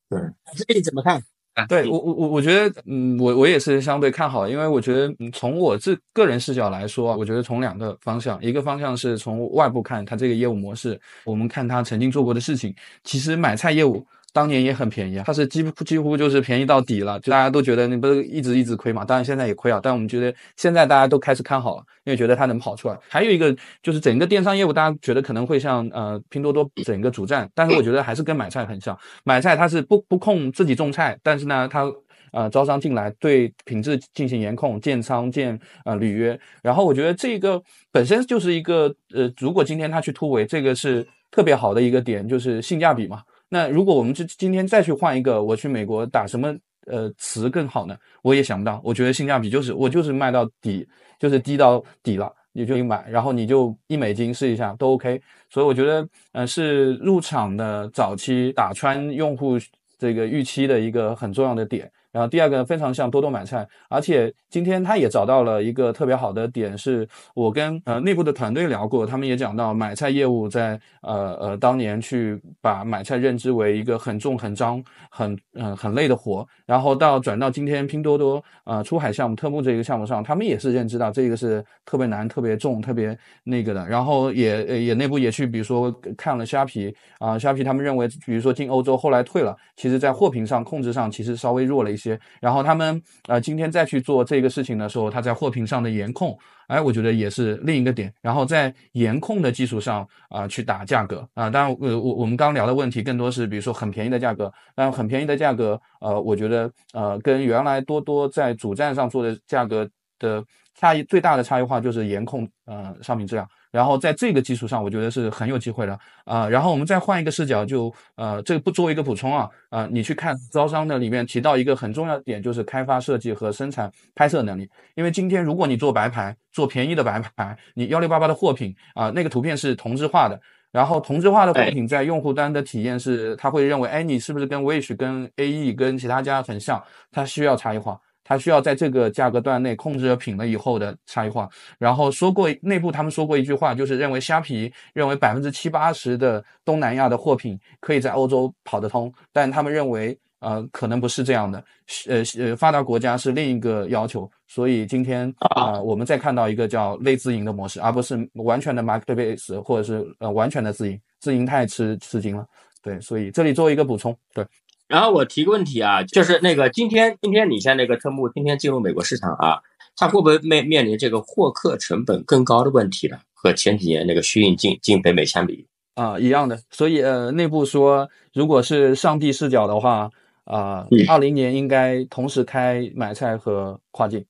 对，这个你怎么看？对我我我我觉得，嗯，我我也是相对看好，因为我觉得从我自个人视角来说，我觉得从两个方向，一个方向是从外部看它这个业务模式，我们看它曾经做过的事情，其实买菜业务。当年也很便宜啊，它是几乎几乎就是便宜到底了，就大家都觉得你不是一直一直亏嘛？当然现在也亏啊，但我们觉得现在大家都开始看好了，因为觉得它能跑出来。还有一个就是整个电商业务，大家觉得可能会像呃拼多多整个主站，但是我觉得还是跟买菜很像。买菜它是不不控自己种菜，但是呢，它呃招商进来对品质进行严控，建仓建呃履约。然后我觉得这个本身就是一个呃，如果今天他去突围，这个是特别好的一个点，就是性价比嘛。那如果我们今今天再去换一个，我去美国打什么呃词更好呢？我也想不到。我觉得性价比就是我就是卖到底，就是低到底了，你就买，然后你就一美金试一下都 OK。所以我觉得呃是入场的早期打穿用户这个预期的一个很重要的点。然后第二个非常像多多买菜，而且今天他也找到了一个特别好的点，是我跟呃内部的团队聊过，他们也讲到买菜业务在呃呃当年去把买菜认知为一个很重很脏很嗯很累的活，然后到转到今天拼多多呃出海项目特目这个项目上，他们也是认知到这个是特别难、特别重、特别那个的，然后也也内部也去比如说看了虾皮啊，虾皮他们认为比如说进欧洲后来退了，其实在货品上控制上其实稍微弱了一些。然后他们呃今天再去做这个事情的时候，他在货品上的严控，哎，我觉得也是另一个点。然后在严控的基础上啊，去打价格。啊，当然呃我我们刚聊的问题更多是比如说很便宜的价格，但很便宜的价格呃，我觉得呃跟原来多多在主站上做的价格的差异最大的差异化就是严控呃商品质量。然后在这个基础上，我觉得是很有机会的啊。然后我们再换一个视角，就呃，这个不作为一个补充啊啊，你去看招商的里面提到一个很重要的点，就是开发设计和生产拍摄能力。因为今天如果你做白牌，做便宜的白牌，你幺六八八的货品啊，那个图片是同质化的，然后同质化的货品在用户端的体验是，他会认为，哎，你是不是跟 Wish、跟 AE、跟其他家很像？它需要差异化。它需要在这个价格段内控制了品了以后的差异化。然后说过内部他们说过一句话，就是认为虾皮认为百分之七八十的东南亚的货品可以在欧洲跑得通，但他们认为呃可能不是这样的，呃呃发达国家是另一个要求。所以今天啊我们再看到一个叫类自营的模式，而不是完全的 marketplace 或者是呃完全的自营，自营太吃吃惊了。对，所以这里做一个补充，对。然后我提个问题啊，就是那个今天今天你像那个特目今天进入美国市场啊，它会不会面面临这个获客成本更高的问题呢？和前几年那个虚印进进北美相比啊，一样的。所以呃，内部说，如果是上帝视角的话啊，二零年应该同时开买菜和跨境。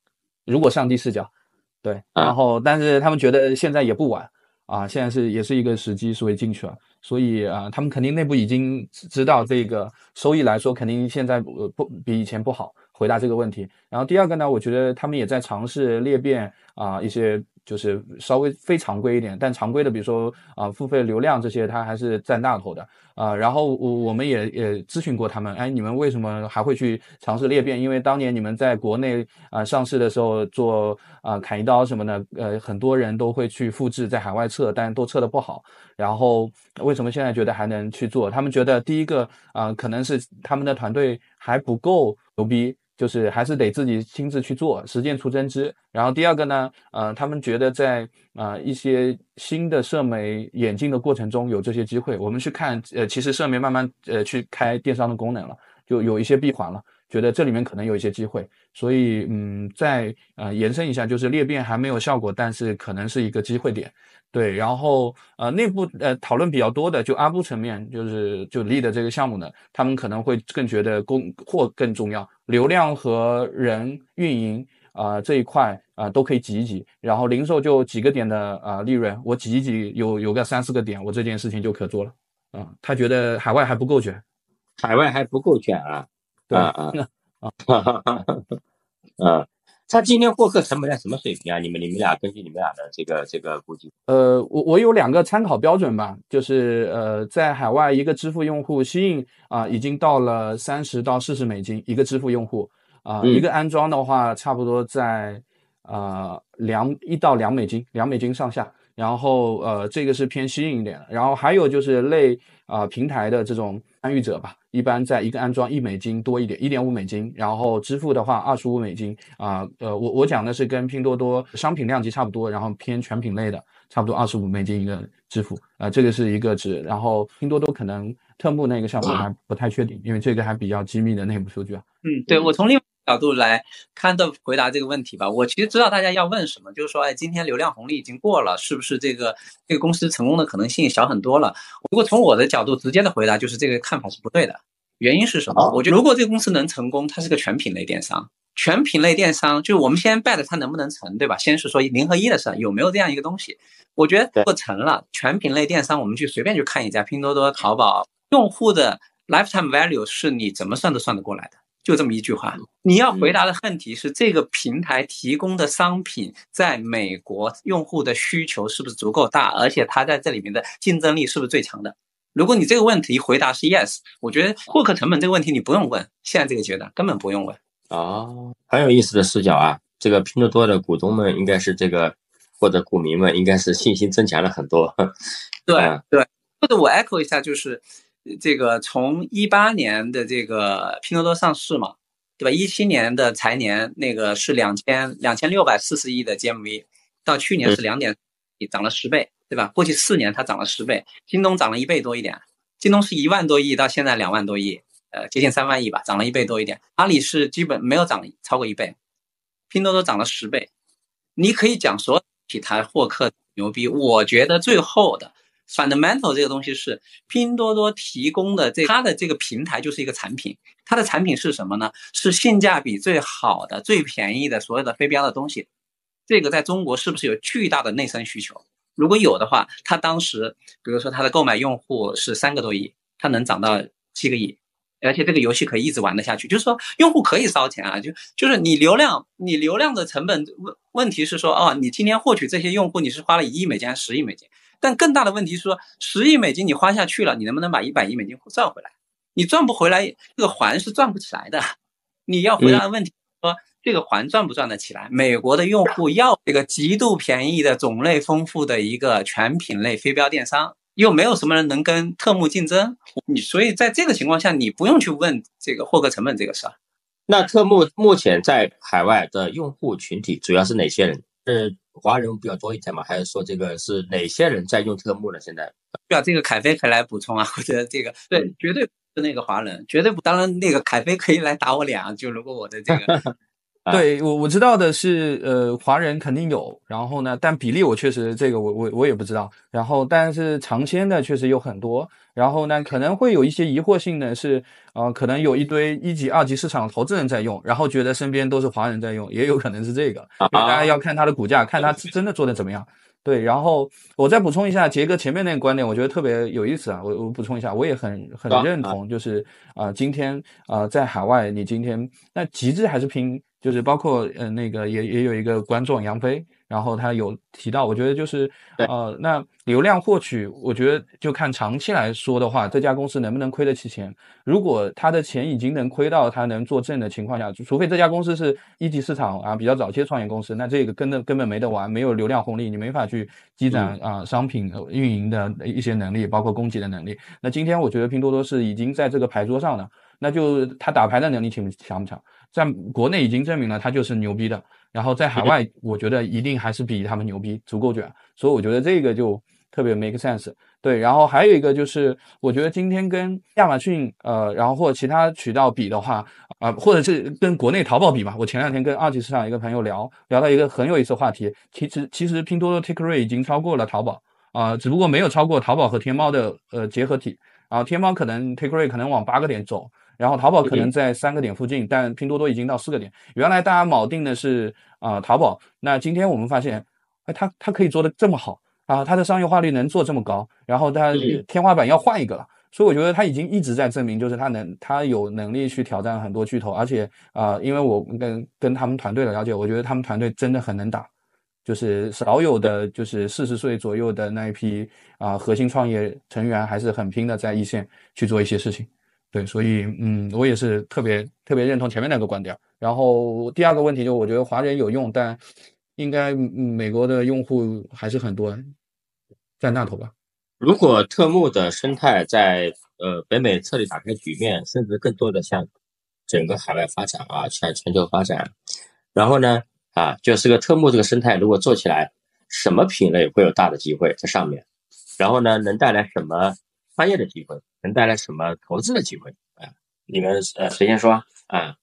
如果上帝视角，对，然后但是他们觉得现在也不晚啊，现在是也是一个时机，所以进去了。所以啊，他们肯定内部已经知道这个收益来说，肯定现在呃不比以前不好回答这个问题。然后第二个呢，我觉得他们也在尝试裂变啊一些。就是稍微非常规一点，但常规的，比如说啊，付费流量这些，它还是占大头的啊。然后我我们也也咨询过他们，哎，你们为什么还会去尝试裂变？因为当年你们在国内啊上市的时候做啊砍一刀什么的，呃，很多人都会去复制在海外测，但都测的不好。然后为什么现在觉得还能去做？他们觉得第一个啊，可能是他们的团队还不够牛逼。就是还是得自己亲自去做，实践出真知。然后第二个呢，呃，他们觉得在呃一些新的社媒演进的过程中有这些机会。我们去看，呃，其实社媒慢慢呃去开电商的功能了，就有一些闭环了，觉得这里面可能有一些机会。所以，嗯，再呃延伸一下，就是裂变还没有效果，但是可能是一个机会点。对，然后呃，内部呃讨论比较多的，就阿布层面，就是就立的这个项目呢，他们可能会更觉得供货更重要，流量和人运营啊这一块啊都可以挤一挤，然后零售就几个点的啊利润，我挤一挤有有个三四个点，我这件事情就可做了啊。他觉得海外还不够卷，海外还不够卷啊，对啊啊。啊，啊，他今天获客成本在什么水平啊？你们你们俩根据你们俩的这个这个估计，呃，我我有两个参考标准吧，就是呃，在海外一个支付用户吸引啊，已经到了三十到四十美金一个支付用户啊，一个安装的话，差不多在呃两一到两美金，两美金上下。然后呃，这个是偏吸引一点的。然后还有就是类啊平台的这种参与者吧，一般在一个安装一美金多一点，一点五美金。然后支付的话二十五美金啊。呃，我我讲的是跟拼多多商品量级差不多，然后偏全品类的，差不多二十五美金一个支付啊，这个是一个值。然后拼多多可能特步那个项目还不太确定，因为这个还比较机密的内部数据啊。嗯，对我从另。角度来看的回答这个问题吧，我其实知道大家要问什么，就是说，哎，今天流量红利已经过了，是不是这个这个公司成功的可能性小很多了？如果从我的角度直接的回答，就是这个看法是不对的。原因是什么？我觉得如果这个公司能成功，它是个全品类电商，全品类电商就是我们先 bet 它能不能成，对吧？先是说零和一的事，有没有这样一个东西？我觉得如果成了全品类电商，我们去随便去看一家拼多多、淘宝，用户的 lifetime value 是你怎么算都算得过来的。就这么一句话，你要回答的问题是这个平台提供的商品在美国用户的需求是不是足够大，而且它在这里面的竞争力是不是最强的？如果你这个问题回答是 yes，我觉得获客成本这个问题你不用问，现在这个阶段根本不用问。哦，很有意思的视角啊！这个拼多多的股东们应该是这个或者股民们应该是信心增强了很多。对对，或者我 echo 一下就是。这个从一八年的这个拼多多上市嘛，对吧？一七年的财年那个是两千两千六百四十亿的 GMV，到去年是两点，涨了十倍，对吧？过去四年它涨了十倍，京东涨了一倍多一点，京东是一万多亿到现在两万多亿，呃，接近三万亿吧，涨了一倍多一点。阿里是基本没有涨超过一倍，拼多多涨了十倍。你可以讲所有平台获客牛逼，我觉得最后的。Fundamental 这个东西是拼多多提供的，这它的这个平台就是一个产品，它的产品是什么呢？是性价比最好的、最便宜的所有的非标的东西。这个在中国是不是有巨大的内生需求？如果有的话，它当时比如说它的购买用户是三个多亿，它能涨到七个亿，而且这个游戏可以一直玩得下去。就是说用户可以烧钱啊，就就是你流量，你流量的成本问问题是说，哦，你今天获取这些用户，你是花了一亿美金还是十亿美金？但更大的问题是说，十亿美金你花下去了，你能不能把一百亿美金赚回来？你赚不回来，这个环是赚不起来的。你要回答的问题说，这个环赚不赚得起来？美国的用户要这个极度便宜的、种类丰富的一个全品类非标电商，又没有什么人能跟特目竞争。你所以在这个情况下，你不用去问这个获客成本这个事儿。那特目目前在海外的用户群体主要是哪些人？是？华人比较多一点嘛，还是说这个是哪些人在用特木呢？现在，需要，这个凯飞可以来补充啊，我觉得这个对，绝对不是那个华人，绝对不。当然，那个凯飞可以来打我脸啊，就如果我的这个。对我我知道的是，呃，华人肯定有，然后呢，但比例我确实这个我我我也不知道，然后但是尝鲜的确实有很多，然后呢，可能会有一些疑惑性的是，呃，可能有一堆一级、二级市场投资人在用，然后觉得身边都是华人在用，也有可能是这个，大家要看它的股价，看它真的做的怎么样。对，然后我再补充一下杰哥前面那个观点，我觉得特别有意思啊，我我补充一下，我也很很认同，就是啊，今天啊，在海外，你今天那极致还是拼。就是包括呃那个也也有一个观众杨飞，然后他有提到，我觉得就是呃那流量获取，我觉得就看长期来说的话，这家公司能不能亏得起钱。如果他的钱已经能亏到他能做正的情况下，除非这家公司是一级市场啊比较早期创业公司，那这个根本根本没得玩，没有流量红利，你没法去积攒啊商品运营的一些能力，包括供给的能力。那今天我觉得拼多多是已经在这个牌桌上了，那就他打牌的能力强不强不强？在国内已经证明了他就是牛逼的，然后在海外，我觉得一定还是比他们牛逼，足够卷。所以我觉得这个就特别 make sense。对，然后还有一个就是，我觉得今天跟亚马逊，呃，然后或者其他渠道比的话，啊，或者是跟国内淘宝比吧。我前两天跟二级市场一个朋友聊，聊到一个很有意思的话题，其实其实拼多多 take rate 已经超过了淘宝，啊，只不过没有超过淘宝和天猫的呃结合体，然后天猫可能 take rate 可能往八个点走。然后淘宝可能在三个点附近，但拼多多已经到四个点。原来大家锚定的是啊淘宝，那今天我们发现，哎，它它可以做的这么好啊，它的商业化率能做这么高，然后它天花板要换一个了。所以我觉得他已经一直在证明，就是他能，他有能力去挑战很多巨头，而且啊，因为我跟跟他们团队的了解，我觉得他们团队真的很能打，就是少有的就是四十岁左右的那一批啊核心创业成员还是很拼的在一线去做一些事情。对，所以嗯，我也是特别特别认同前面那个观点。然后第二个问题就我觉得华人有用，但应该美国的用户还是很多，占大头吧。如果特木的生态在呃北美彻底打开局面，甚至更多的向整个海外发展啊，向全球发展，然后呢啊，就是个特木这个生态如果做起来，什么品类会有大的机会在上面？然后呢，能带来什么创业的机会？能带来什么投资的机会？啊，你们呃谁先说啊？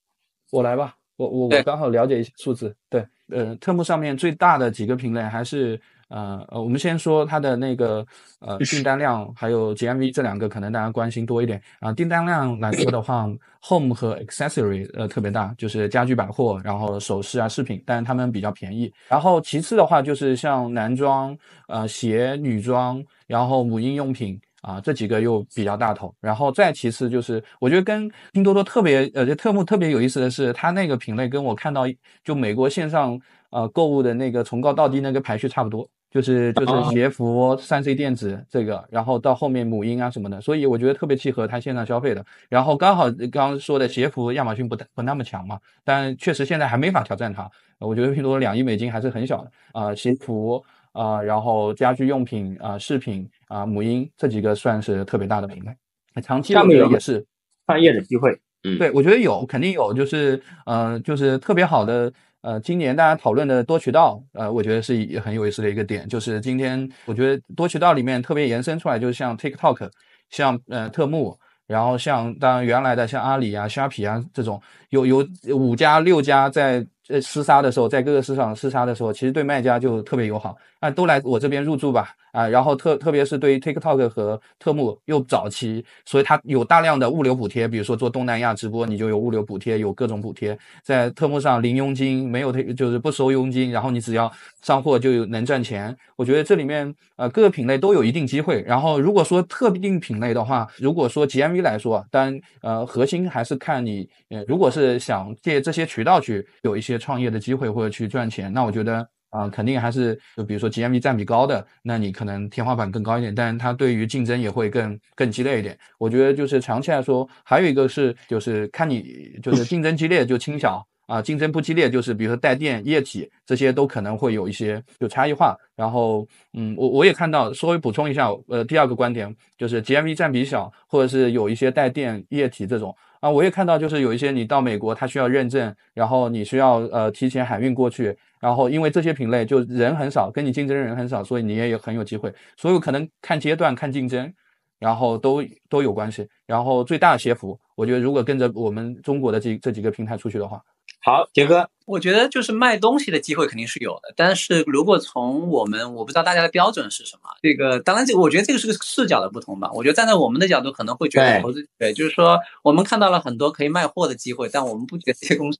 我来吧，我我我刚好了解一些数字。对，呃，特木上面最大的几个品类还是。呃呃，我们先说它的那个呃订单量，还有 GMV 这两个，可能大家关心多一点啊。订单量来说的话，Home 和 Accessory 呃特别大，就是家居百货，然后首饰啊饰品，但是它们比较便宜。然后其次的话，就是像男装、呃鞋、女装，然后母婴用品啊这几个又比较大头。然后再其次就是，我觉得跟拼多多特别呃就特目特别有意思的是，它那个品类跟我看到就美国线上呃购物的那个从高到低那个排序差不多。就是就是鞋服、三 C 电子这个，然后到后面母婴啊什么的，所以我觉得特别契合它线上消费的。然后刚好刚刚说的鞋服，亚马逊不不那么强嘛，但确实现在还没法挑战它。我觉得拼多多两亿美金还是很小的啊，鞋服啊，然后家居用品啊、饰品啊、母婴这几个算是特别大的品类。长期我觉得也是创业的机会。嗯，对，我觉得有，肯定有，就是呃，就是特别好的。呃，今年大家讨论的多渠道，呃，我觉得是很有意思的一个点，就是今天我觉得多渠道里面特别延伸出来，就是像 TikTok，像呃特木，然后像当然原来的像阿里啊、虾皮啊这种，有有五家六家在。在，厮杀的时候，在各个市场厮杀的时候，其实对卖家就特别友好。啊，都来我这边入住吧啊，然后特特别是对于 TikTok 和特木又早期，所以它有大量的物流补贴，比如说做东南亚直播，你就有物流补贴，有各种补贴，在特木上零佣金，没有就是不收佣金，然后你只要上货就能赚钱。我觉得这里面呃各个品类都有一定机会。然后如果说特定品类的话，如果说 GMV 来说，当呃核心还是看你呃如果是想借这些渠道去有一些。创业的机会或者去赚钱，那我觉得啊，肯定还是就比如说 GMV 占比高的，那你可能天花板更高一点，但是它对于竞争也会更更激烈一点。我觉得就是长期来说，还有一个是就是看你就是竞争激烈就轻小啊，竞争不激烈就是比如说带电、液体这些都可能会有一些就差异化。然后嗯，我我也看到稍微补充一下，呃，第二个观点就是 GMV 占比小，或者是有一些带电、液体这种。啊，我也看到，就是有一些你到美国，他需要认证，然后你需要呃提前海运过去，然后因为这些品类就人很少，跟你竞争的人很少，所以你也有很有机会。所有可能看阶段、看竞争，然后都都有关系。然后最大的鞋服，我觉得如果跟着我们中国的这这几个平台出去的话。好，杰哥，我觉得就是卖东西的机会肯定是有的，但是如果从我们，我不知道大家的标准是什么，这个当然这个我觉得这个是个视角的不同吧。我觉得站在我们的角度可能会觉得投资对，就是说我们看到了很多可以卖货的机会，但我们不觉得这些公司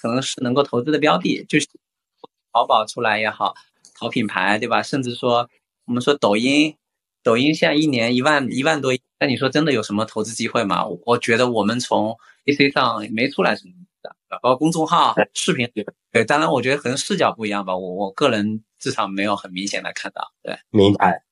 可能是能够投资的标的，就是淘宝出来也好，淘品牌对吧？甚至说我们说抖音，抖音现在一年一万一万多，那你说真的有什么投资机会吗？我觉得我们从 A C 上没出来什么。包括公众号、视频，对，当然我觉得可能视角不一样吧。我我个人至少没有很明显的看到。对，明白。